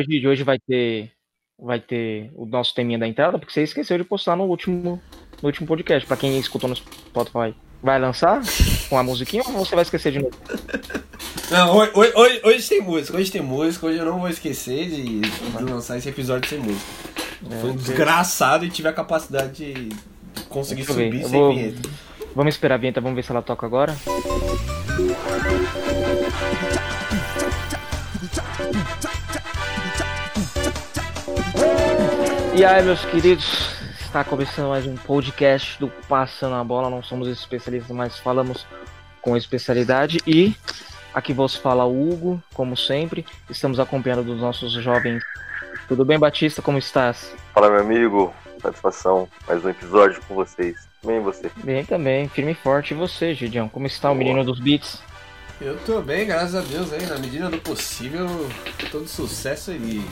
Hoje, hoje vai ter vai ter o nosso teminha da entrada, porque você esqueceu de postar no último, no último podcast. Pra quem escutou no Spotify, vai lançar com a musiquinha ou você vai esquecer de novo? Não, hoje, hoje, hoje tem música, hoje tem música, hoje eu não vou esquecer de, de lançar esse episódio sem música. É, Foi um desgraçado e tive a capacidade de conseguir subir sem vou... vinheta. Vamos esperar a vinheta, vamos ver se ela toca agora. E aí, meus queridos, está começando mais um podcast do Passando a Bola. Não somos especialistas, mas falamos com especialidade. E aqui vos fala o Hugo, como sempre. Estamos acompanhando dos nossos jovens. Tudo bem, Batista? Como estás? Fala, meu amigo. Satisfação. Mais um episódio com vocês. Bem, você? Bem também, firme e forte. E você, Gidião? Como está Boa. o menino dos beats? Eu tô bem, graças a Deus, aí, na medida do possível, todo sucesso e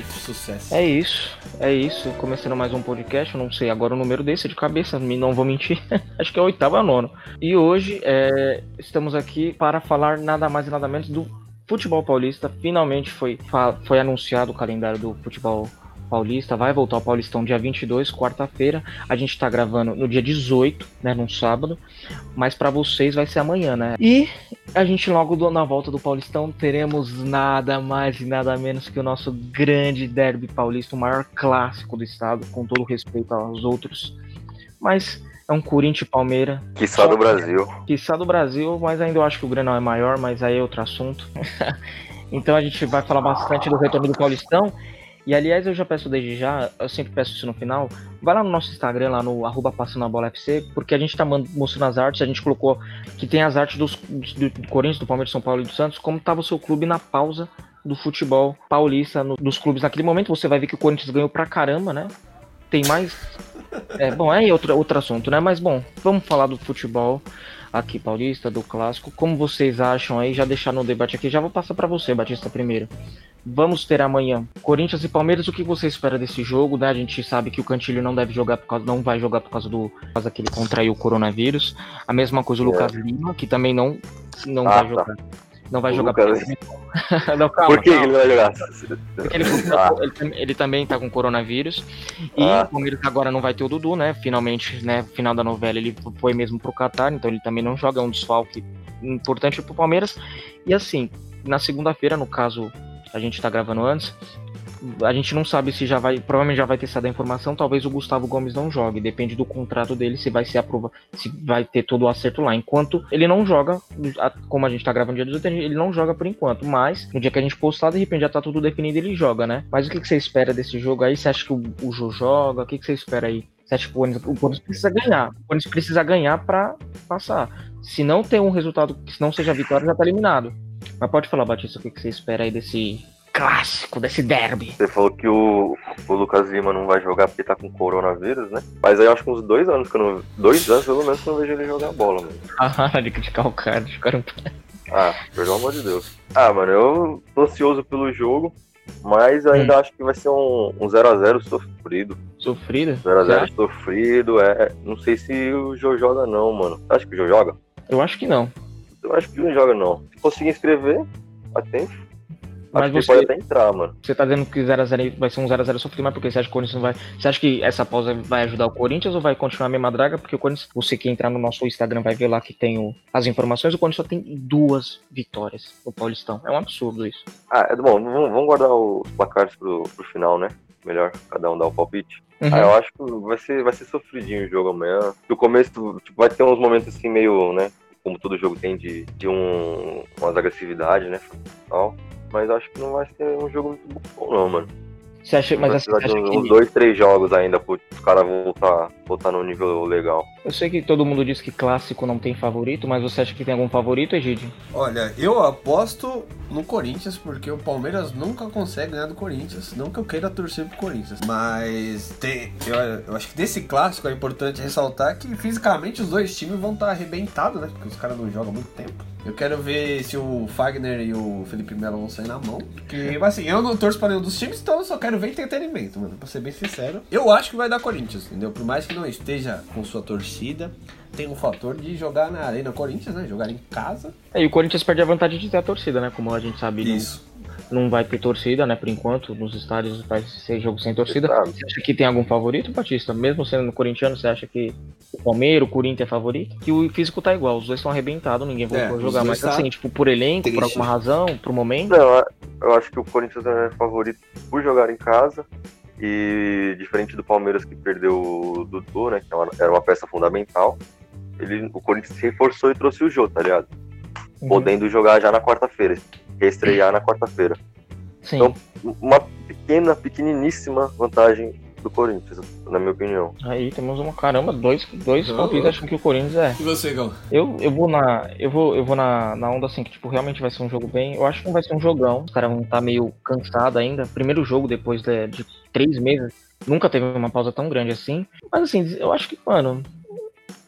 Sucesso. É isso, é isso. Começando mais um podcast, não sei agora o número desse de cabeça, não vou mentir. Acho que é oitavo nono. E hoje é, estamos aqui para falar nada mais e nada menos do futebol paulista. Finalmente foi, foi anunciado o calendário do futebol Paulista, vai voltar ao Paulistão dia 22, quarta-feira. A gente tá gravando no dia 18, né, num sábado, mas para vocês vai ser amanhã, né? E a gente logo na volta do Paulistão teremos nada mais e nada menos que o nosso grande derby paulista, o maior clássico do estado, com todo respeito aos outros. Mas é um Corinthians Palmeira. Que só do Brasil. Que só do Brasil, mas ainda eu acho que o Grenal é maior, mas aí é outro assunto. então a gente vai falar bastante do retorno do Paulistão e aliás, eu já peço desde já, eu sempre peço isso no final, vai lá no nosso Instagram, lá no arroba Passando a Bola FC, porque a gente tá mostrando as artes, a gente colocou que tem as artes dos, do, do Corinthians, do Palmeiras, São Paulo e do Santos, como tava o seu clube na pausa do futebol paulista, no, dos clubes naquele momento, você vai ver que o Corinthians ganhou pra caramba, né? Tem mais... É, bom, é outro, outro assunto, né? Mas bom, vamos falar do futebol aqui paulista, do clássico. Como vocês acham aí? Já deixar no debate aqui, já vou passar para você, Batista, primeiro. Vamos ter amanhã Corinthians e Palmeiras. O que você espera desse jogo? Né? A gente sabe que o Cantilho não deve jogar por causa, não vai jogar por causa do por causa que ele contraiu o coronavírus. A mesma coisa o Lucas é. Lima, que também não não ah, vai tá. jogar. Não vai o jogar Lucas... porque... não, calma, Por que calma. ele vai jogar? Porque ele, ah. ele, ele, também tá com coronavírus. E ah. o Palmeiras agora não vai ter o Dudu, né? Finalmente, né? Final da novela, ele foi mesmo pro Qatar, então ele também não joga, é um desfalque importante pro Palmeiras. E assim, na segunda-feira, no caso a gente tá gravando antes. A gente não sabe se já vai, provavelmente já vai ter saído a informação, talvez o Gustavo Gomes não jogue, depende do contrato dele, se vai ser aprova, se vai ter todo o acerto lá. Enquanto ele não joga, como a gente tá gravando dia 18, ele não joga por enquanto, mas no dia que a gente postar, de repente já tá tudo definido, ele joga, né? Mas o que, que você espera desse jogo aí? Você acha que o, o Jô joga? O que, que você espera aí? Você acha que o Corinthians precisa ganhar? O Corinthians precisa ganhar para passar. Se não tem um resultado que não seja vitória, já tá eliminado. Mas pode falar, Batista, o que, que você espera aí desse clássico, desse derby. Você falou que o, o Lucas Lima não vai jogar porque tá com coronavírus, né? Mas aí eu acho que uns dois anos que eu não. Dois anos pelo menos que eu não vejo ele jogar bola, mano. Ah, de criticar o cara, de Ah, pelo amor de Deus. Ah, mano, eu tô ansioso pelo jogo. Mas ainda hum. acho que vai ser um 0x0 um sofrido. Sofrido? 0x0 sofrido, é. Não sei se o Jô joga, não, mano. Acho que o Jô joga? Eu acho que não. Eu acho que não joga, não. Se conseguir inscrever, a tempo. Mas Acho você, pode até entrar, mano. Você tá dizendo que 0x0 vai ser um 0x0 sofrido, mas porque você acha que o Corinthians não vai. Você acha que essa pausa vai ajudar o Corinthians ou vai continuar a mesma draga? Porque o Corinthians, você que entrar no nosso Instagram vai ver lá que tem o, as informações, o Corinthians só tem duas vitórias no Paulistão. É um absurdo isso. Ah, é bom, vamos guardar os placares pro, pro final, né? Melhor cada um dar o palpite. Uhum. Ah, eu acho que vai ser, vai ser sofridinho o jogo amanhã. No começo, tipo, vai ter uns momentos assim meio, né? Como todo jogo tem de, de um, umas agressividade, né? Tal mas acho que não vai ser um jogo muito bom, não, mano. Você acha, mas você acha uns que... dois, três jogos ainda para os caras voltar, voltar no nível legal. Eu sei que todo mundo diz que clássico não tem favorito, mas você acha que tem algum favorito, Egídio? Olha, eu aposto no Corinthians, porque o Palmeiras nunca consegue ganhar do Corinthians. Não que eu queira torcer pro Corinthians, mas tem, eu, eu acho que desse clássico é importante ressaltar que fisicamente os dois times vão estar arrebentados, né? Porque os caras não jogam muito tempo. Eu quero ver se o Fagner e o Felipe Melo vão sair na mão. Porque, assim, eu não torço pra nenhum dos times, então eu só quero ver entretenimento, mano. Pra ser bem sincero. Eu acho que vai dar Corinthians, entendeu? Por mais que não esteja com sua torcida, tem um fator de jogar na Arena Corinthians, né? Jogar em casa. É, e o Corinthians perde a vantagem de ter a torcida, né? Como a gente sabe. Isso. não vai ter torcida, né? Por enquanto, nos estádios vai ser jogo sem torcida. Você acha que tem algum favorito, Batista? Mesmo sendo corintiano, você acha que o Palmeiras, o Corinthians é favorito? Que o físico tá igual, os dois estão arrebentados, ninguém vai é, jogar. Mas tá assim, tipo, por elenco, triste. por alguma razão, pro momento? Não, eu acho que o Corinthians é favorito por jogar em casa. E diferente do Palmeiras que perdeu o Dudu, né? Que era uma peça fundamental, ele, o Corinthians se reforçou e trouxe o Jô, tá ligado? Uhum. Podendo jogar já na quarta-feira, reestrear na quarta-feira. Então, uma pequena, pequeniníssima vantagem do Corinthians, na minha opinião. Aí temos uma caramba, dois, dois oh. palpites acham que o Corinthians é. E você, Gal? Eu, eu vou na. Eu vou, eu vou na, na onda assim, que tipo, realmente vai ser um jogo bem. Eu acho que não vai ser um jogão. Os caras vão estar tá meio cansados ainda. Primeiro jogo depois de, de três meses. Nunca teve uma pausa tão grande assim. Mas assim, eu acho que, mano,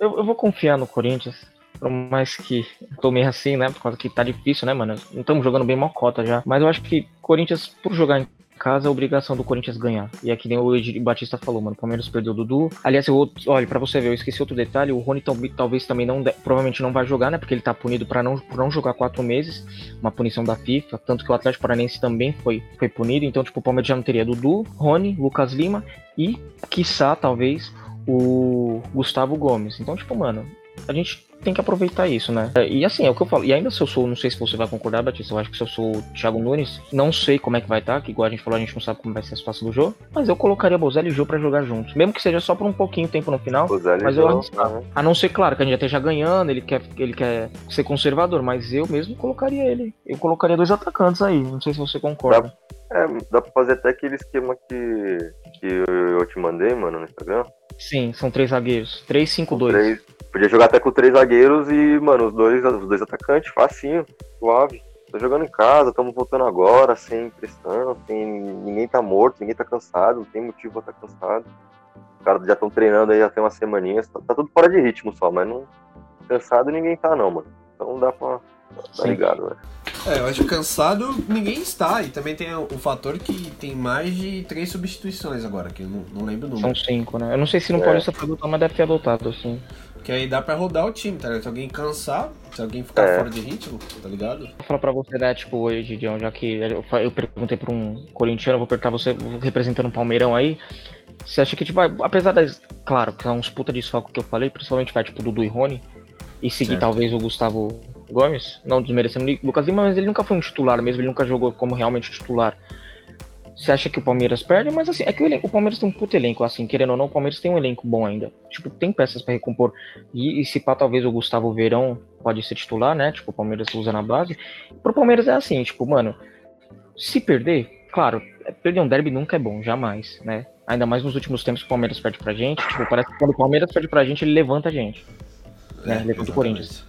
eu, eu vou confiar no Corinthians. Por mais que tô meio assim, né? Por causa que tá difícil, né, mano? Não estamos jogando bem mocota já. Mas eu acho que Corinthians, por jogar em casa, a obrigação do Corinthians ganhar. E é que nem o Ed Batista falou, mano. O Palmeiras perdeu o Dudu. Aliás, eu, olha, pra você ver, eu esqueci outro detalhe. O Rony talvez também não, provavelmente não vai jogar, né? Porque ele tá punido para não, por não jogar quatro meses. Uma punição da FIFA. Tanto que o Atlético Paranense também foi, foi punido. Então, tipo, o Palmeiras já não teria Dudu, Rony, Lucas Lima e, quiçá, talvez, o Gustavo Gomes. Então, tipo, mano, a gente tem que aproveitar isso, né? E assim, é o que eu falo. E ainda se eu sou, não sei se você vai concordar, Batista, eu acho que se eu sou o Thiago Nunes, não sei como é que vai estar, tá, que igual a gente falou, a gente não sabe como vai ser a situação do jogo, mas eu colocaria Bozelli e Jô pra jogar juntos. Mesmo que seja só por um pouquinho tempo no final. Bozelli mas eu arriscar. A não ser, claro, que a gente já esteja ganhando, ele quer, ele quer ser conservador, mas eu mesmo colocaria ele. Eu colocaria dois atacantes aí. Não sei se você concorda. Dá, é, dá pra fazer até aquele esquema que, que eu te mandei, mano, no Instagram. Sim, são três zagueiros. 3-5-2. Podia jogar até com três zagueiros e, mano, os dois, os dois atacantes, facinho, suave. Tô jogando em casa, estamos voltando agora, sem pressão, sem... ninguém tá morto, ninguém tá cansado, não tem motivo pra estar tá cansado. Os caras já estão treinando aí já tem umas semaninhas, tá, tá, tudo fora de ritmo só, mas não. Cansado ninguém tá não, mano. Então dá pra. Tá ligado, né? É, eu acho que cansado ninguém está. E também tem o, fator que tem mais de três substituições agora, que eu não, não lembro o número. São cinco, né? Eu não sei se no é. Paulista foi adotado, mas deve ter adotado, assim. Que aí dá pra rodar o time, tá ligado? Se alguém cansar, se alguém ficar é. fora de ritmo, tá ligado? Vou falar pra você, né, tipo, hoje, Gideon, já que eu perguntei pra um corintiano, vou perguntar você representando um Palmeirão aí. Você acha que, tipo, apesar das. Claro, que é uns puta de soco que eu falei, principalmente vai, tipo, Dudu e Rony, e seguir certo. talvez o Gustavo Gomes, não desmerecendo o Lucas Lima, mas ele nunca foi um titular mesmo, ele nunca jogou como realmente titular. Você acha que o Palmeiras perde, mas assim, é que o, elenco, o, Palmeiras tem um puto elenco, assim, querendo ou não, o Palmeiras tem um elenco bom ainda. Tipo, tem peças para recompor. E, e se pá, talvez o Gustavo Verão pode ser titular, né? Tipo, o Palmeiras usa na base. Pro Palmeiras é assim, tipo, mano, se perder, claro, perder um derby nunca é bom, jamais, né? Ainda mais nos últimos tempos que o Palmeiras perde pra gente. Tipo, parece que quando o Palmeiras perde pra gente, ele levanta a gente. Né? É, levanta o Corinthians.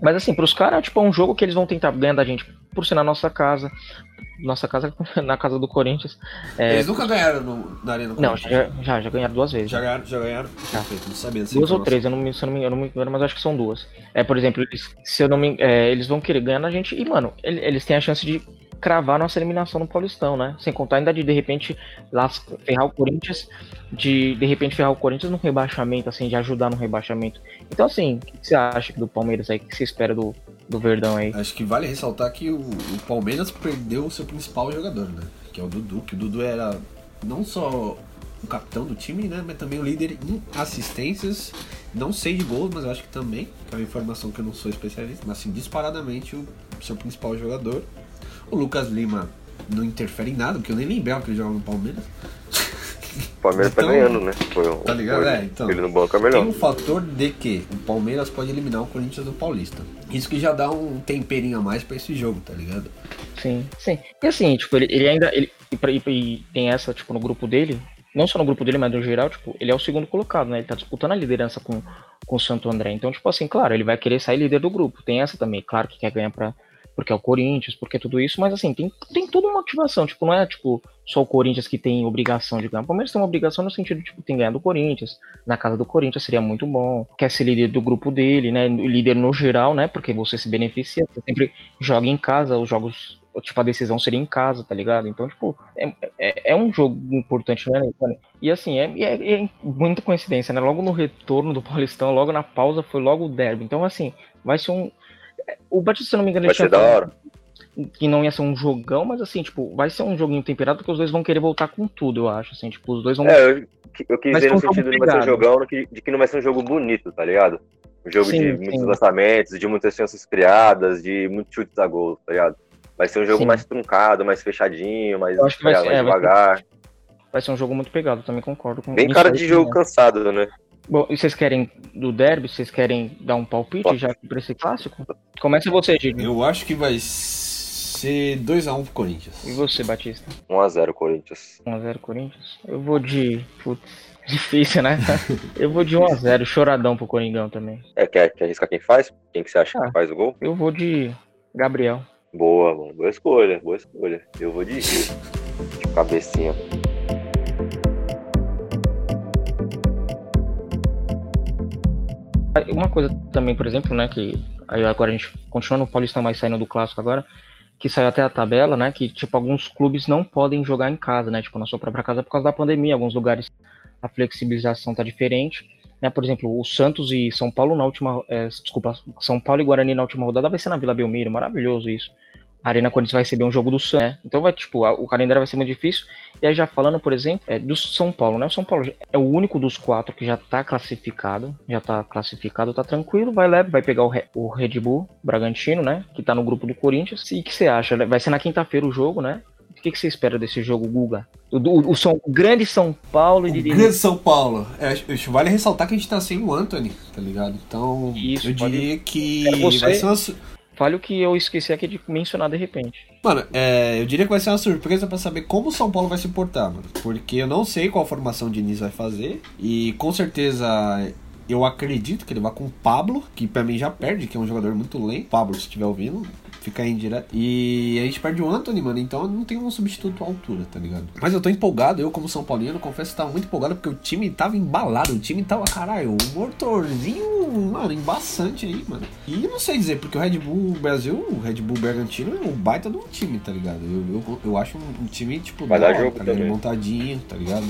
Mas assim, pros caras, tipo, é um jogo que eles vão tentar ganhar da gente por na nossa casa. Nossa casa, na casa do Corinthians. É... Eles nunca ganharam no, na Arena do Não, já, já, já ganharam duas vezes. Já ganharam? Já ganharam? Já. Perfeito, não sabia Duas ou três, eu não, me, eu, não me, eu não me engano, mas acho que são duas. É, por exemplo, eles, se eu não me, é, eles vão querer ganhar na gente. E, mano, eles têm a chance de cravar nossa eliminação no Paulistão, né? Sem contar ainda de de repente lá ferrar o Corinthians, de de repente ferrar o Corinthians no rebaixamento, assim, de ajudar no rebaixamento. Então, assim, o que você acha do Palmeiras aí? O que você espera do, do Verdão aí? Acho que vale ressaltar que o, o Palmeiras perdeu o seu principal jogador, né? Que é o Dudu, que o Dudu era não só o capitão do time, né? Mas também o líder em assistências. Não sei de gols, mas acho que também, que é uma informação que eu não sou especialista, mas assim, disparadamente o seu principal jogador. O Lucas Lima não interfere em nada, porque eu nem lembrava que ele jogava no Palmeiras. O Palmeiras tá então, tá ganhando, né? Foi um, tá ligado? Foi, é, então. Ele no banco é melhor. Tem um fator de que o Palmeiras pode eliminar o Corinthians do Paulista. Isso que já dá um temperinho a mais pra esse jogo, tá ligado? Sim, sim. E assim, tipo, ele, ele ainda. Ele, e, e tem essa, tipo, no grupo dele, não só no grupo dele, mas no geral, tipo, ele é o segundo colocado, né? Ele tá disputando a liderança com, com o Santo André. Então, tipo assim, claro, ele vai querer sair líder do grupo. Tem essa também, claro que quer ganhar pra, porque é o Corinthians, porque é tudo isso, mas assim, tem, tem toda uma motivação, tipo, não é tipo só o Corinthians que tem obrigação de ganhar. O Palmeiras tem uma obrigação no sentido, tipo, tem ganhar do Corinthians, na casa do Corinthians seria muito bom, quer ser líder do grupo dele, né, líder no geral, né, porque você se beneficia, você sempre joga em casa, os jogos, tipo, a decisão seria em casa, tá ligado? Então, tipo, é, é, é um jogo importante, né, E assim, é, é, é muita coincidência, né, logo no retorno do Paulistão, logo na pausa, foi logo o derby, então assim, vai ser um o Batista, se não me engano, Vai ser da hora. que não ia ser um jogão, mas assim, tipo, vai ser um joguinho temperado porque os dois vão querer voltar com tudo, eu acho. Assim, tipo, os dois vão. É, eu, eu quis dizer no sentido de não vai ser um jogão, de que não vai ser um jogo bonito, tá ligado? Um jogo sim, de sim. muitos lançamentos, de muitas chances criadas, de muitos chutes a gol, tá ligado? Vai ser um jogo sim. mais truncado, mais fechadinho, mais, vai ser, mais é, devagar. Vai ser, vai ser, um jogo muito pegado, também concordo com Bem cara de jogo né? cansado, né? Bom, e vocês querem do derby? Vocês querem dar um palpite Pode. já para esse clássico? Começa você, Diego. Eu acho que vai ser 2x1 pro Corinthians. E você, Batista? 1x0 Corinthians. 1x0 Corinthians? Eu vou de. Putz, difícil, né? eu vou de 1x0, choradão pro Coringão também. É, quer, quer arriscar quem faz? Quem que você acha ah, que faz o gol? Eu vou de Gabriel. Boa, bom. boa escolha, boa escolha. Eu vou de, de cabecinha. Uma coisa também, por exemplo, né, que agora a gente continua no Paulistão, mas saindo do clássico agora, que saiu até a tabela, né, que tipo alguns clubes não podem jogar em casa, né, tipo na sua própria casa por causa da pandemia, alguns lugares a flexibilização tá diferente, né, por exemplo, o Santos e São Paulo na última, é, desculpa, São Paulo e Guarani na última rodada vai ser na Vila Belmiro, maravilhoso isso. A Arena Corinthians vai receber um jogo do Santos, né? Então vai, tipo, a, o calendário vai ser muito difícil. E aí já falando, por exemplo, é, do São Paulo, né? O São Paulo é o único dos quatro que já tá classificado. Já tá classificado, tá tranquilo. Vai leve, vai pegar o, o Red Bull Bragantino, né? Que tá no grupo do Corinthians. E o que você acha? Vai ser na quinta-feira o jogo, né? O que, que você espera desse jogo, Guga? O, o, o, São, o grande São Paulo. O grande São Paulo. É, vale ressaltar que a gente tá sem o Anthony, tá ligado? Então, Isso, eu diria que vai ser uma Fale o que eu esqueci aqui de mencionar de repente. Mano, é, eu diria que vai ser uma surpresa para saber como o São Paulo vai se portar, mano. Porque eu não sei qual formação o Diniz vai fazer. E com certeza eu acredito que ele vai com o Pablo, que pra mim já perde, que é um jogador muito lento. Pablo, se estiver ouvindo, fica aí direto. E a gente perde o Anthony, mano, então não tem um substituto à altura, tá ligado? Mas eu tô empolgado, eu como São Paulino, confesso que tava muito empolgado porque o time tava embalado, o time tava, caralho, o motorzinho, mano, embaçante aí, mano. E não sei dizer, porque o Red Bull Brasil, o Red Bull Bergantino é um baita de um time, tá ligado? Eu, eu, eu acho um, time, tipo, Vai dar jogo tá montadinho, tá ligado?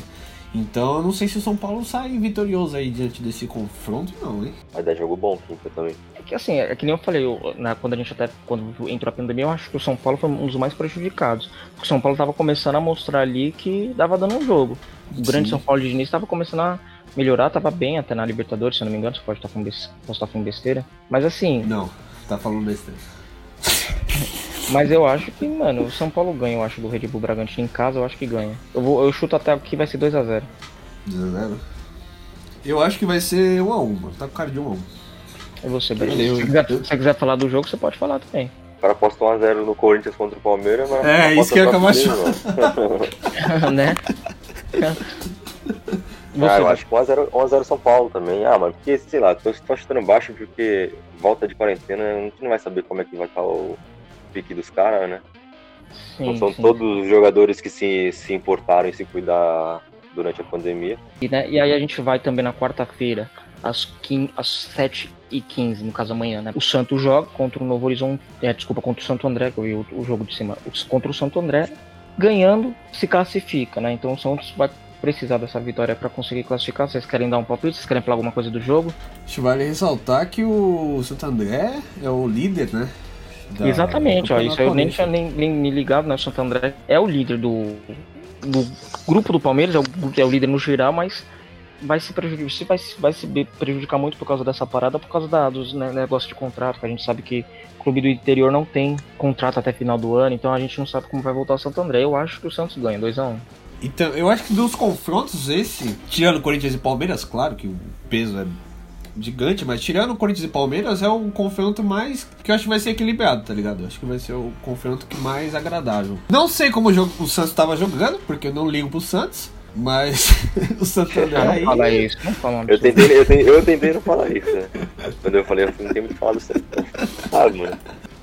Então eu não sei se o São Paulo sai vitorioso aí diante desse confronto, não, hein? Vai dar jogo bom, quinta também. É que assim, é que nem eu falei, eu, na, quando a gente até quando entrou a pandemia, eu acho que o São Paulo foi um dos mais prejudicados. Porque o São Paulo tava começando a mostrar ali que dava dando um jogo. O Sim. grande São Paulo de Diniz tava começando a melhorar, tava bem até na Libertadores, se eu não me engano, você pode estar falando, posso estar falando besteira. Mas assim. Não, tá falando besteira. Mas eu acho que, mano, o São Paulo ganha, eu acho, do Red Bull Bragantino em casa, eu acho que ganha. Eu, vou, eu chuto até que vai ser 2x0. 2x0? Eu acho que vai ser 1x1, mano. Tá com cara de 1x1. E você, Beleza? Se, quiser, se você quiser falar do jogo, você pode falar também. O cara aposta 1x0 no Corinthians contra o Palmeiras, mas. É, isso que ia acabar achando. né? Você, ah, eu acho que 1x0 São Paulo também. Ah, mas porque, sei lá, tô, tô chutando baixo porque volta de quarentena, a gente não vai saber como é que vai estar o pique dos caras, né? Sim, não são sim. todos os jogadores que se, se importaram em se cuidar durante a pandemia. E, né, e aí a gente vai também na quarta-feira, às, às 7h15, no caso amanhã, né? O Santos joga contra o Novo Horizonte, é, desculpa, contra o Santo André, que eu vi o, o jogo de cima, contra o Santo André, ganhando, se classifica, né? Então o Santos vai precisar dessa vitória para conseguir classificar. Vocês querem dar um palpite? Vocês querem falar alguma coisa do jogo? Vale ressaltar que o Santo André é o líder, né? Da, Exatamente, ó, isso eu nem tinha nem, nem me ligado, né? O Santo André é o líder do, do grupo do Palmeiras, é o, é o líder no geral, mas vai se prejudicar, vai, vai se prejudicar muito por causa dessa parada, por causa da, dos né, negócios de contrato, que a gente sabe que o clube do interior não tem contrato até final do ano, então a gente não sabe como vai voltar o Santo André. Eu acho que o Santos ganha 2x1. Um. Então, eu acho que dos confrontos esse, tirando Corinthians e Palmeiras, claro que o peso é gigante, mas tirando Corinthians e Palmeiras é o confronto mais que eu acho que vai ser equilibrado, tá ligado? Eu acho que vai ser o confronto que mais agradável. Não sei como o, jogo, o Santos estava jogando, porque eu não ligo pro Santos. Mas o Santander aí. Não fala isso, não fala eu tentei, eu, tentei, eu tentei não falar isso, né? Quando eu falei, eu não tenho muito falado certo. Ah, mano.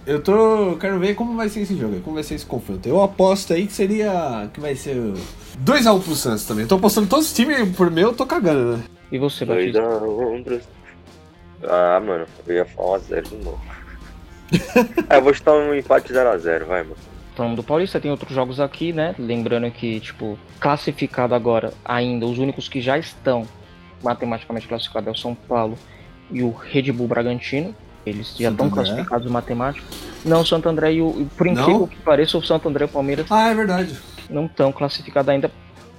Eu tô. Quero ver como vai ser esse jogo, como vai ser esse confronto. Eu aposto aí que seria. que vai ser 2x1 pro Santos também. Eu tô apostando todos os times por meu, eu tô cagando, né? E você, Batista? Ah, mano, eu ia falar 1x0 de novo. ah, eu vou chutar um empate 0x0, vai, mano. Falando do Paulista, tem outros jogos aqui, né? Lembrando que, tipo, classificado agora ainda, os únicos que já estão matematicamente classificados é o São Paulo e o Red Bull Bragantino. Eles já estão classificados matemáticos. Não, o Santo André e o. Por incrível Não? que pareça, o Santo André e o Palmeiras. Ah, é verdade. Não estão classificados ainda.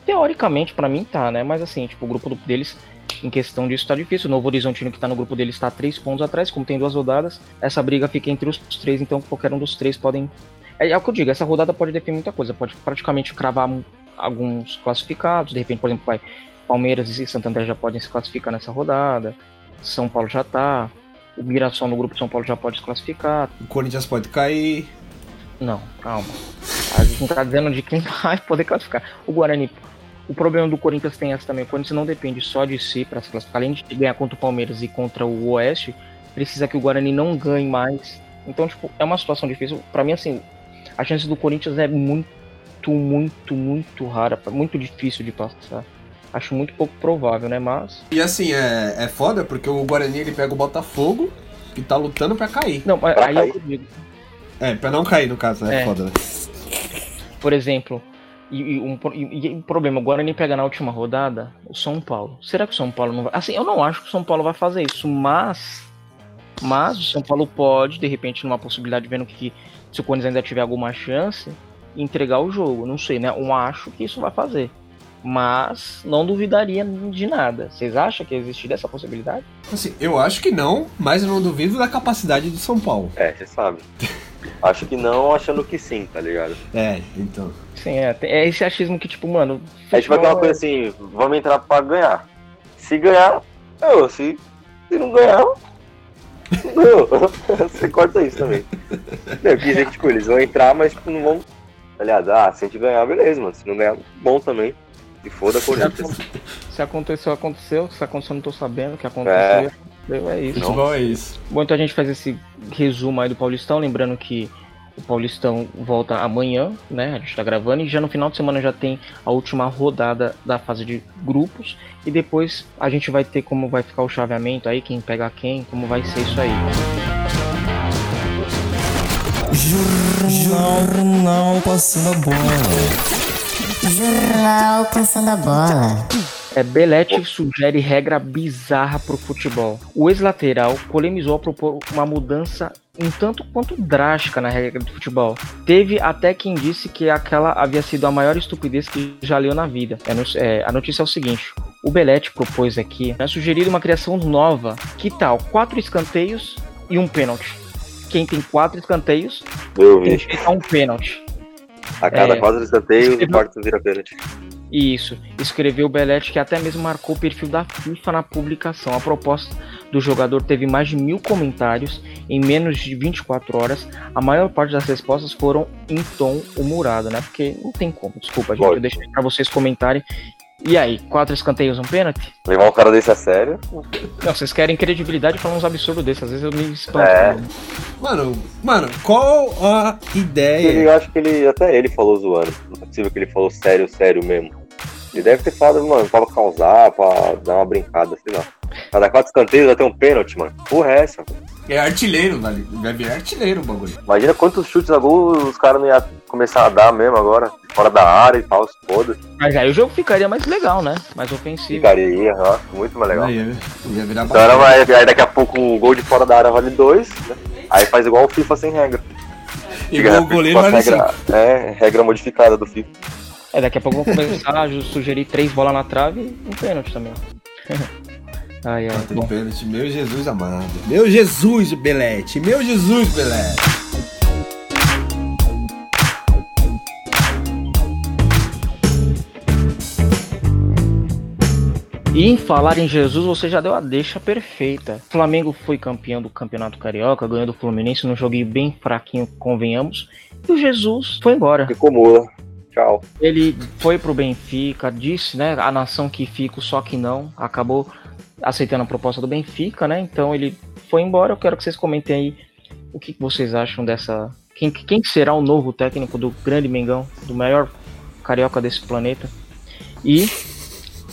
Teoricamente, para mim tá, né? Mas assim, tipo, o grupo deles, em questão disso, tá difícil. O Novo Horizontino que tá no grupo deles está três pontos atrás, como tem duas rodadas. Essa briga fica entre os três, então qualquer um dos três podem. É, é o que eu digo, essa rodada pode definir muita coisa. Pode praticamente cravar alguns classificados. De repente, por exemplo, vai Palmeiras e Santo André já podem se classificar nessa rodada. São Paulo já tá. O Mirassol no grupo de São Paulo já pode se classificar. O Corinthians pode cair. Não, calma. A gente não tá dizendo de quem vai poder classificar. O Guarani. O problema do Corinthians tem essa também. O Corinthians não depende só de si para se classificar. Além de ganhar contra o Palmeiras e contra o Oeste, precisa que o Guarani não ganhe mais. Então, tipo, é uma situação difícil. Para mim, assim, a chance do Corinthians é muito, muito, muito rara, muito difícil de passar acho muito pouco provável, né? Mas. E assim, é, é foda porque o Guarani ele pega o Botafogo, que tá lutando pra cair. Não, mas aí cair. eu digo. É, pra não cair, no caso, é, é. foda, né? Por exemplo, e, e, um, e, e, o problema, o Guarani pega na última rodada o São Paulo. Será que o São Paulo não vai. Assim, eu não acho que o São Paulo vai fazer isso, mas. Mas o São Paulo pode, de repente, numa possibilidade, vendo que se o Corinthians ainda tiver alguma chance, entregar o jogo. Não sei, né? Eu acho que isso vai fazer mas não duvidaria de nada. Vocês acham que existiria essa possibilidade? Assim, eu acho que não, mas eu não duvido da capacidade do São Paulo. É, você sabe. acho que não, achando que sim, tá ligado? É, então. Sim, é, é esse achismo que, tipo, mano. A gente vai ter uma coisa assim, vamos entrar pra ganhar. Se ganhar, eu, se, se não ganhar, não. Você corta isso também. Eu quis dizer que, tipo, eles vão entrar, mas tipo, não vão. Aliás, ah, se a gente ganhar, beleza, mano. Se não ganhar, bom também. Se foda Corinthians. Se aconteceu, aconteceu. Se aconteceu, não tô sabendo o que aconteceu. É, é isso. Futebol é isso. Bom, então a gente faz esse resumo aí do Paulistão, lembrando que o Paulistão volta amanhã, né? A gente tá gravando e já no final de semana já tem a última rodada da fase de grupos e depois a gente vai ter como vai ficar o chaveamento aí, quem pega quem, como vai ser isso aí. Jornal passando a bola. Jornal Passando a Bola. É, Belete sugere regra bizarra pro futebol. O ex-lateral polemizou a propor uma mudança um tanto quanto drástica na regra do futebol. Teve até quem disse que aquela havia sido a maior estupidez que já leu na vida. É, é, a notícia é o seguinte: o Belete propôs aqui, né, sugerido uma criação nova. Que tal? Quatro escanteios e um pênalti. Quem tem quatro escanteios tem que um pênalti. A cada é, quatro escanteios, escreveu... o quarto vira pênalti. Isso, escreveu o Belete que até mesmo marcou o perfil da FIFA na publicação. A proposta do jogador teve mais de mil comentários em menos de 24 horas. A maior parte das respostas foram em tom humorado, né? Porque não tem como, desculpa, gente. Eu deixo para vocês comentarem e aí, quatro escanteios, um pênalti? Levar um cara desse a sério? Não, vocês querem credibilidade falando uns absurdos desses, às vezes eu me espanto. É. Mano, mano, qual a ideia? Ele, eu acho que ele, até ele falou zoando. Não é possível que ele falou sério, sério mesmo. Ele deve ter falado, mano, pra causar, pra dar uma brincada, sei lá. Cada quatro escanteios vai ter um pênalti, mano. Porra é essa, mano? É artilheiro, velho. Vai virar artilheiro o bagulho. Imagina quantos chutes a gol os caras não iam começar a dar mesmo agora. Fora da área e tal, se foda. Mas aí o jogo ficaria mais legal, né? Mais ofensivo. Ficaria, ó, muito mais legal. Aí, ia virar então era, aí daqui a pouco o gol de fora da área vale dois, né? Aí faz igual o FIFA sem regra. Igual o goleiro vale regra, É, regra modificada do FIFA. É, daqui a pouco vão começar a sugerir três bolas na trave e um pênalti também. Ai, ai. Bom. Pênalti, meu Jesus amado. Meu Jesus, Belete. Meu Jesus, Belete. E em falar em Jesus, você já deu a deixa perfeita. O Flamengo foi campeão do Campeonato Carioca, ganhando o Fluminense num jogo bem fraquinho, convenhamos. E o Jesus foi embora. Ficou mula. Tchau. Ele foi pro Benfica, disse, né, a nação que fica, só que não. Acabou aceitando a proposta do Benfica, né? Então ele foi embora. Eu quero que vocês comentem aí o que vocês acham dessa. Quem, quem será o novo técnico do grande Mengão, do maior carioca desse planeta? E,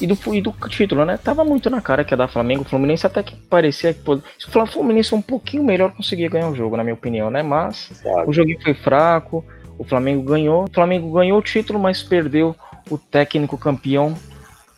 e, do, e do título, né? Tava muito na cara que ia dar Flamengo. O Fluminense até que parecia que. Se o Fluminense um pouquinho melhor, conseguia ganhar o jogo, na minha opinião, né? Mas o joguinho foi fraco. O Flamengo ganhou. O Flamengo ganhou o título, mas perdeu o técnico campeão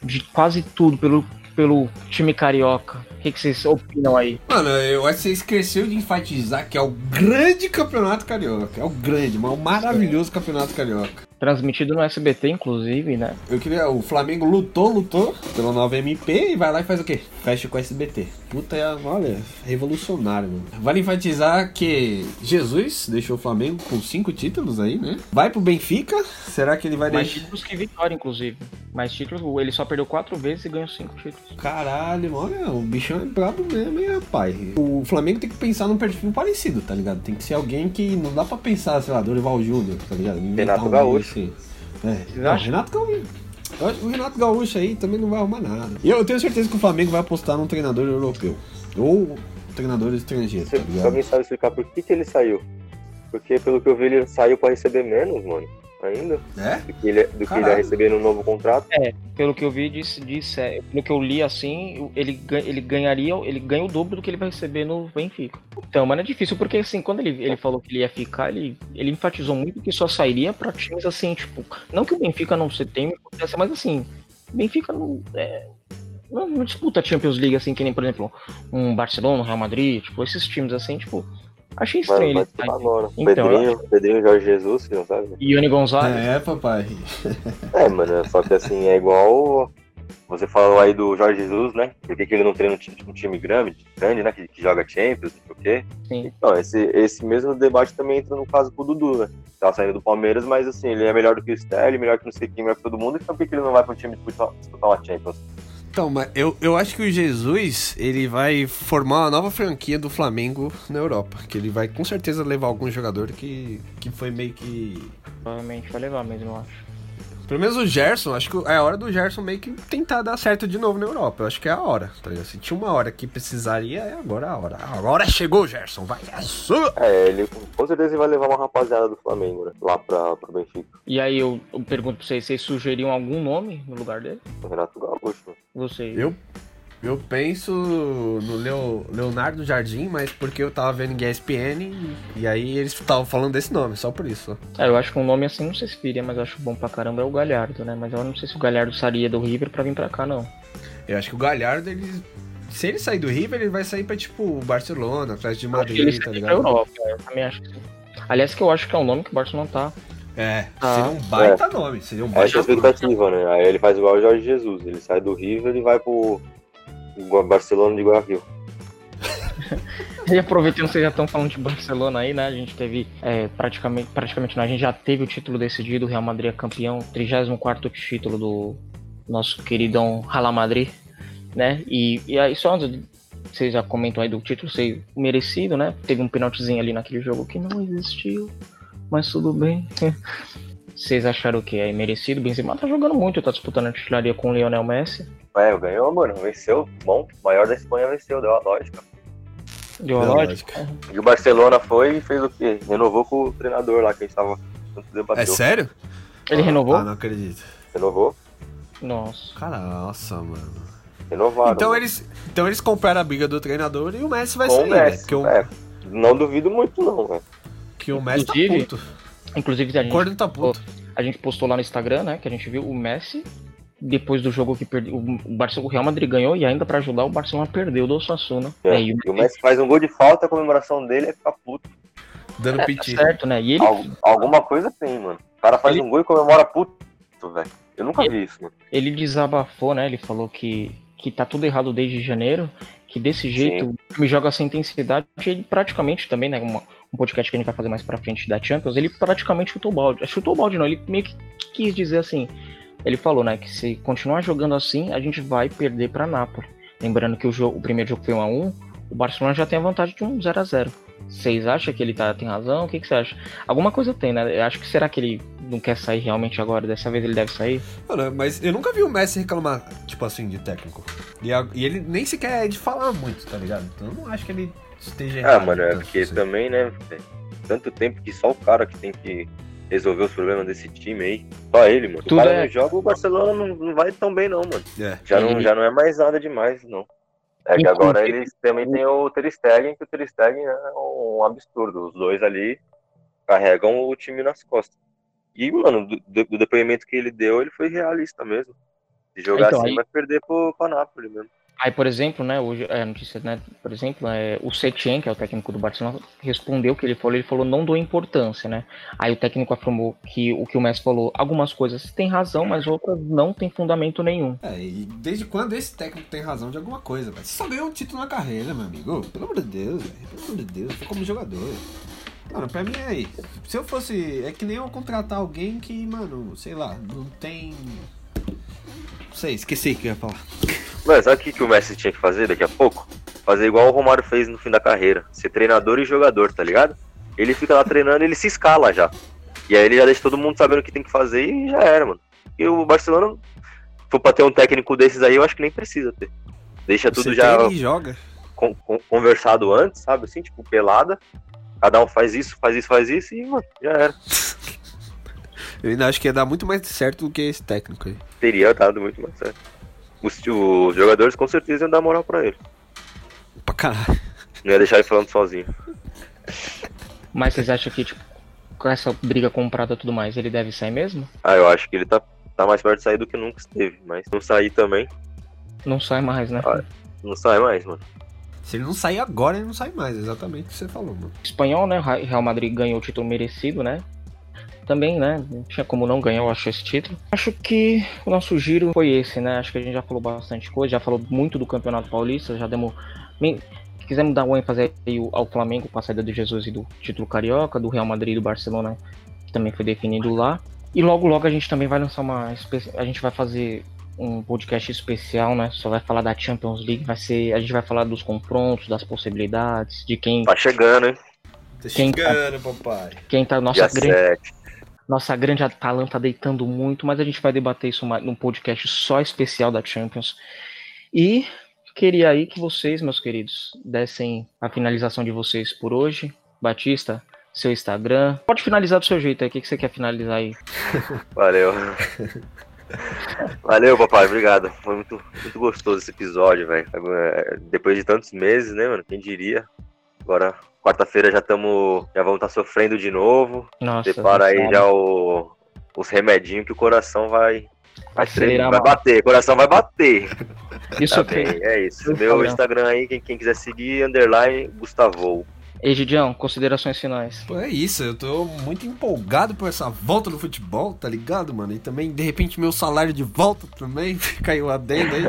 de quase tudo pelo pelo time carioca. O que, que vocês opinam aí? Mano, eu acho que você esqueceu de enfatizar que é o grande campeonato carioca. É o grande, mas o maravilhoso campeonato carioca. Transmitido no SBT, inclusive, né? Eu queria. O Flamengo lutou, lutou pela nova MP e vai lá e faz o quê? Fecha com o SBT. Puta, é, olha, revolucionário, mano. Vale enfatizar que Jesus deixou o Flamengo com cinco títulos aí, né? Vai pro Benfica. Será que ele vai Mais deixar. títulos que vitória, inclusive. Mais títulos, ele só perdeu quatro vezes e ganhou cinco títulos. Caralho, olha, o bichão é brabo mesmo, hein, rapaz. O Flamengo tem que pensar num perfil parecido, tá ligado? Tem que ser alguém que não dá pra pensar, sei lá, Dorival Júnior, tá ligado? Inventar Renato um Gaúcho. assim. É, não? Renato Gaúcho. O Renato Gaúcho aí também não vai arrumar nada. E eu tenho certeza que o Flamengo vai apostar num treinador europeu. Ou treinador estrangeiro, tá se ligado? alguém sabe explicar por que, que ele saiu. Porque pelo que eu vi, ele saiu pra receber menos, mano. Ainda. É? Do que ele, do que ele ia receber no novo contrato. Pelo que eu vi, disse, disse é, pelo que eu li assim, ele, ele ganharia, ele ganha o dobro do que ele vai receber no Benfica. Então, mano, é difícil, porque assim, quando ele, ele falou que ele ia ficar, ele, ele enfatizou muito que só sairia pra times assim, tipo, não que o Benfica não se importância, mas assim, o Benfica não, é, não, disputa a Champions League assim, que nem, por exemplo, um Barcelona, um Real Madrid, tipo, esses times assim, tipo, achei estranho vai ele agora. Então, Pedrinho, Pedrinho Jorge Jesus, você não sabe? E Ione Gonzalez, É, papai. É, mano, só que assim, é igual. Você falou aí do Jorge Jesus, né? Por que, que ele não treina um time, um time grande, grande, né? Que, que joga Champions, não sei o quê. sim. Então, esse, esse mesmo debate também entra no caso com o Dudu, né? Tá saindo do Palmeiras, mas assim, ele é melhor do que o Sterling, melhor que não sei quem, melhor que todo mundo, então por que, que ele não vai pro time disputar, disputar uma Champions? Então, mas eu, eu acho que o Jesus, ele vai formar uma nova franquia do Flamengo na Europa. Que ele vai com certeza levar algum jogador que, que foi meio que Provavelmente vai levar mesmo, eu acho. Pelo menos o Gerson, acho que é a hora do Gerson meio que tentar dar certo de novo na Europa. Eu acho que é a hora, tá ligado? Se tinha uma hora que precisaria, é agora a hora. Agora chegou o Gerson, vai, é sua! É, ele com certeza vai levar uma rapaziada do Flamengo, né? Lá pra, pro Benfica. E aí eu, eu pergunto pra vocês, vocês sugeriam algum nome no lugar dele? O Renato Gaúcho. Vocês. Eu, eu penso no Leo- Leonardo Jardim, mas porque eu tava vendo em ESPN e, aí eles estavam falando desse nome, só por isso. É, eu acho que um nome assim não sei se viria, mas eu acho bom pra caramba é o Galhardo, né? Mas eu não sei se o Galhardo sairia do River pra vir pra cá, não. Eu acho que o Galhardo, ele. Se ele sair do River, ele vai sair pra tipo o Barcelona, Atlético de Eu acho que ele Madrid, tá sairia pra ligado? Europa, é, eu também acho que sim. Aliás, que eu acho que é um nome que o Barcelona tá. É, Ah. seria um baita nome, seria um é a baita nome. expectativa, né? Aí ele faz igual o Jorge Jesus. Ele sai do River e vai pro Barcelona de Guayaquil. E aproveitando que vocês já estão falando de Barcelona aí, né? A gente teve é, praticamente, praticamente não, a gente já teve o título decidido, o Real Madrid é campeão, 34 título do nosso queridão Real Madrid, né? E, e aí só antes vocês já comentam aí do título ser merecido, né? Teve um penaltizinho ali naquele jogo que não existiu, mas tudo bem. Vocês acharam o que? É merecido? Benzema tá jogando muito, tá disputando a titularia com o Lionel Messi. É, ganhou, mano. Venceu. Bom, o maior da Espanha venceu, deu a lógica. Deu a lógica. E o Barcelona foi e fez o quê? Renovou com o treinador lá que a gente tava É sério? Ele renovou? Ah, não acredito. Renovou? Nossa. Cara, nossa, mano. Renovaram. Então mano. eles, então eles compraram a briga do treinador e o Messi vai Com sair, o né? Messi. Porque o, É, não duvido muito, não, velho. que o Messi tá Inclusive, puto. Inclusive, a O gente tá puto. a gente postou lá no Instagram, né, que a gente viu o Messi depois do jogo que perdeu, o Barcelona, o Real Madrid ganhou e ainda pra ajudar o Barcelona perdeu do Osasuna. É, É, e o E o Messi faz um gol de falta, a comemoração dele é ficar puto. Dando tá piti. certo, né? E ele Al- alguma coisa tem, mano. O cara faz Ele- um gol e comemora puto, velho. Eu nunca vi isso, mano. ele desabafou, né? Ele falou que que tá tudo errado desde janeiro, que desse jeito o time joga sem intensidade, ele praticamente também, né, uma- um podcast que a gente vai fazer mais pra frente da Champions, ele praticamente chutou o balde. Chutou o balde não, ele meio que quis dizer assim, ele falou, né, que se continuar jogando assim, a gente vai perder pra Napoli. Lembrando que o, jogo, o primeiro jogo foi 1 a 1 o Barcelona já tem a vantagem de um 0 a 0 Vocês acham que ele tá, tem razão? O que, que você acha? Alguma coisa tem, né? Eu acho que será que ele não quer sair realmente agora? Dessa vez ele deve sair? Mas eu nunca vi o Messi reclamar, tipo assim, de técnico. E, a- e ele nem sequer é de falar muito, tá ligado? Então eu não acho que ele esteja Ah, errado. mano, é porque assim. também, né, velho, tanto tempo que só o cara que tem que resolver os problemas desse time aí. Só ele, mano. Tudo o cara é- não joga, o Barcelona não, não vai tão bem, não, mano. É. Já, não, já não é mais nada demais, não. É que agora eles também tem o Ter Stegen, que o Ter Stegen é um absurdo. Os dois ali carregam o time nas costas. E, mano, do, do- do depoimento que ele deu, ele foi realista mesmo. Se jogar então, assim, aí... vai perder pro, pro Napoli mesmo. Aí, por exemplo, né, hoje, é, notícia, né, por exemplo, é, o Setien, que é o técnico do Barcelona, respondeu que ele falou, ele falou, não dou importância, né? Aí o técnico afirmou que o que o Messi falou, algumas coisas tem razão, mas outras não tem fundamento nenhum. É, e desde quando esse técnico tem razão de alguma coisa, velho? Só ganhou um título na carreira, meu amigo. Pelo amor de Deus, velho. Pelo amor de Deus, foi como jogador. Mano, pra mim é aí. Se eu fosse. É que nem eu contratar alguém que, mano, sei lá, não tem. Não sei, esqueci o que eu ia falar. Mas sabe o que, que o Messi tinha que fazer daqui a pouco? Fazer igual o Romário fez no fim da carreira. Ser treinador e jogador, tá ligado? Ele fica lá treinando e ele se escala já. E aí ele já deixa todo mundo sabendo o que tem que fazer e já era, mano. E o Barcelona, for pra ter um técnico desses aí, eu acho que nem precisa ter. Deixa tudo Você já joga. Con con conversado antes, sabe? Assim, tipo, pelada. Cada um faz isso, faz isso, faz isso e, mano, já era. Eu ainda acho que ia dar muito mais certo do que esse técnico aí. Teria dado muito mais certo os, os jogadores com certeza iam dar moral pra ele. Pra caralho. Não ia deixar ele falando sozinho. Mas vocês acham que, tipo, com essa briga comprada e tudo mais, ele deve sair mesmo? Ah, eu acho que ele tá, tá mais perto de sair do que nunca esteve. Mas não sair também. Não sai mais, né? Ah, não sai mais, mano. Se ele não sair agora, ele não sai mais. Exatamente o que você falou, mano. Espanhol, né? Real Madrid ganhou o título merecido, né? Também, né? Não tinha como não ganhar, eu acho, esse título. Acho que o nosso giro foi esse, né? Acho que a gente já falou bastante coisa, já falou muito do Campeonato Paulista, já demos. Quisemos dar um ênfase ao Flamengo com a saída do Jesus e do título carioca, do Real Madrid e do Barcelona, que também foi definido lá. E logo, logo a gente também vai lançar uma. A gente vai fazer um podcast especial, né? Só vai falar da Champions League. Vai ser. A gente vai falar dos confrontos, das possibilidades, de quem. Tá chegando, hein? Tá chegando, quem, papai. Quem tá. Nossa grande. Nossa grande Atalanta deitando muito, mas a gente vai debater isso num podcast só especial da Champions. E queria aí que vocês, meus queridos, dessem a finalização de vocês por hoje. Batista, seu Instagram. Pode finalizar do seu jeito aí. O que você quer finalizar aí? Valeu. Valeu, papai. Obrigado. Foi muito, muito gostoso esse episódio, velho. Depois de tantos meses, né, mano? Quem diria? Agora Quarta-feira já estamos. Já vamos estar tá sofrendo de novo. Nossa. Prepara aí já o, os remedinhos que o coração vai. Vai, tremer, vai bater, o coração vai bater. Isso tá bem, é isso. Meu Instagram aí, quem, quem quiser seguir, underline Gustavo. Egidião, considerações finais. Pô, é isso, eu tô muito empolgado por essa volta no futebol, tá ligado, mano? E também, de repente, meu salário de volta também, caiu adendo aí.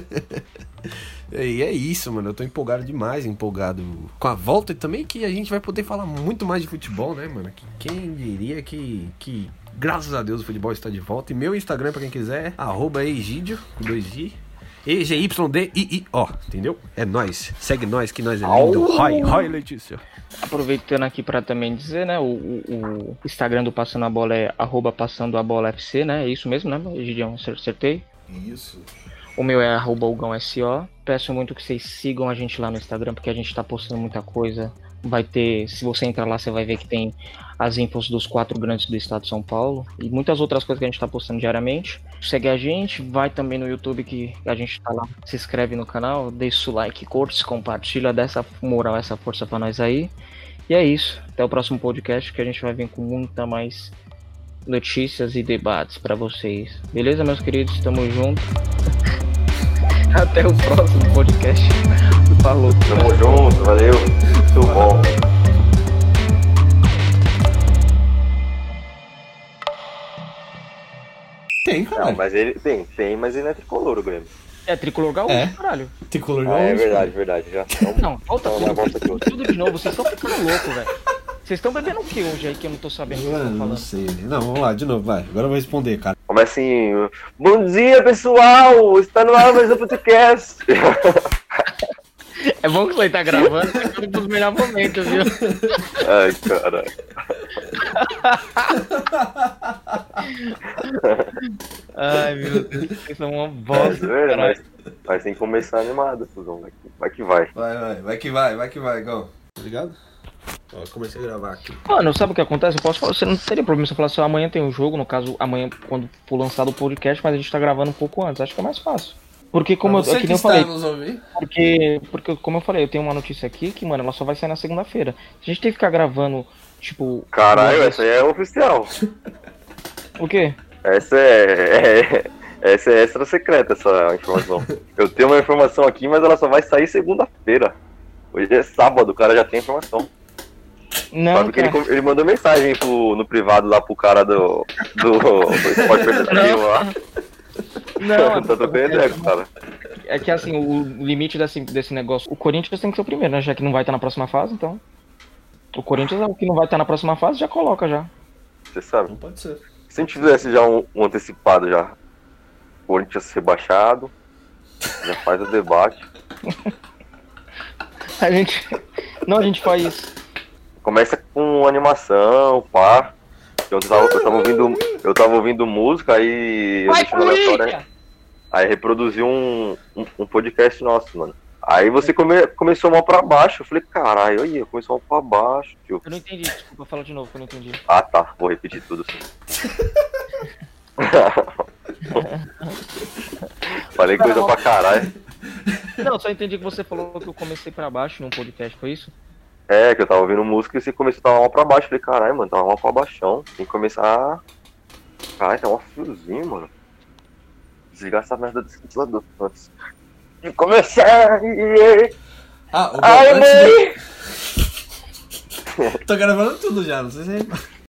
E é isso, mano. Eu tô empolgado demais, empolgado com a volta e também que a gente vai poder falar muito mais de futebol, né, mano? Que quem diria que, que graças a Deus o futebol está de volta. E meu Instagram, pra quem quiser, arroba Egidio, com dois i. E-G-Y-D-I-I-O, entendeu? É nós. Segue nós, que nós é lindo. Oi, oi, Letícia. Aproveitando aqui para também dizer, né? O, o, Instagram do Passando a Bola é arroba Passando a Bola FC, né? É isso mesmo, né, Egidião? Acertei? Isso. O meu é @ugãoSO. Peço muito que vocês sigam a gente lá no Instagram, porque a gente tá postando muita coisa. Vai ter, se você entrar lá, você vai ver que tem as infos dos quatro grandes do estado de São Paulo e muitas outras coisas que a gente tá postando diariamente. Segue a gente, vai também no YouTube que a gente tá lá. Se inscreve no canal, deixa o like, curte, compartilha, dá essa moral, essa força para nós aí. E é isso. Até o próximo podcast que a gente vai vir com muita mais notícias e debates para vocês. Beleza, meus queridos? Tamo junto. Até o próximo podcast. Falou. Tamo junto, valeu. Muito bom. Tem, cara. Não, mas ele tem, tem, mas ele não é tricolor, o Grêmio. É tricolor gaúcho, é. caralho. Tricolor gaúcho. Ah, é verdade, verdade. Já. Então, não, volta tudo, volta tudo, tudo de novo. Vocês estão ficando loucos, velho. Vocês estão bebendo o que hoje aí que eu não tô sabendo o que falando? Não sei. Não, vamos lá, de novo, vai. Agora eu vou responder, cara. Começa assim. Bom dia, pessoal! Está no ar mais um podcast. É bom que você tá gravando, tá ficando pros melhores momentos, viu? Ai, caralho. Ai, meu Deus, vocês são uma bosta. É, mas, mas tem que começar animado, Fusão. Vai, vai que vai. Vai, vai, vai que vai, vai que vai, Gal. Tá ligado? Ó, comecei a gravar aqui. Mano, sabe o que acontece? Eu posso falar, você não teria problema se eu falar assim, amanhã tem um jogo, no caso, amanhã quando for lançado o podcast, mas a gente tá gravando um pouco antes. Acho que é mais fácil. Porque como eu, é que nem eu falei. Porque, porque, como eu falei, eu tenho uma notícia aqui que, mano, ela só vai sair na segunda-feira. Se a gente tem que ficar gravando, tipo. Caralho, essa aí é oficial. O quê? Essa é, é, essa é extra secreta, essa informação. Eu tenho uma informação aqui, mas ela só vai sair segunda-feira. Hoje é sábado, o cara já tem informação. Não, Sabe que ele, ele mandou mensagem pro, no privado lá pro cara do, do, do esporte perguntativo lá. Não, tá ideia com o cara. é que assim, o limite desse, desse negócio. O Corinthians tem que ser o primeiro, né? Já que não vai estar na próxima fase, então. O Corinthians é o que não vai estar na próxima fase, já coloca já. Você sabe. Não pode ser. Se a gente fizesse já um, um antecipado já, Corinthians rebaixado, já faz o debate. A gente. Não, a gente faz. Começa com animação, pá. Eu tava, eu tava ouvindo, eu tava ouvindo música aí eu Vai, deixei no aleatório, Corinthians! aí reproduziu um, um, um podcast nosso, mano. Aí você come, começou mal pra baixo. Eu falei, caralho, aí, começou mal pra baixo, tio. Eu não entendi, desculpa, fala de novo que eu não entendi. Ah tá, vou repetir tudo sim. Falei coisa pra caralho. Não, só entendi que você falou que eu comecei pra baixo num podcast, foi isso? É, que eu tava ouvindo música e você começou a tava mal pra baixo. Falei, caralho, mano, tava mal pra baixão. Tem que começar. Caralho, tá um friozinho, mano. Desligar essa merda desse ventilador antes. De começar! Ah, o Ai, mãe! Tô gravando tudo já, não sei se...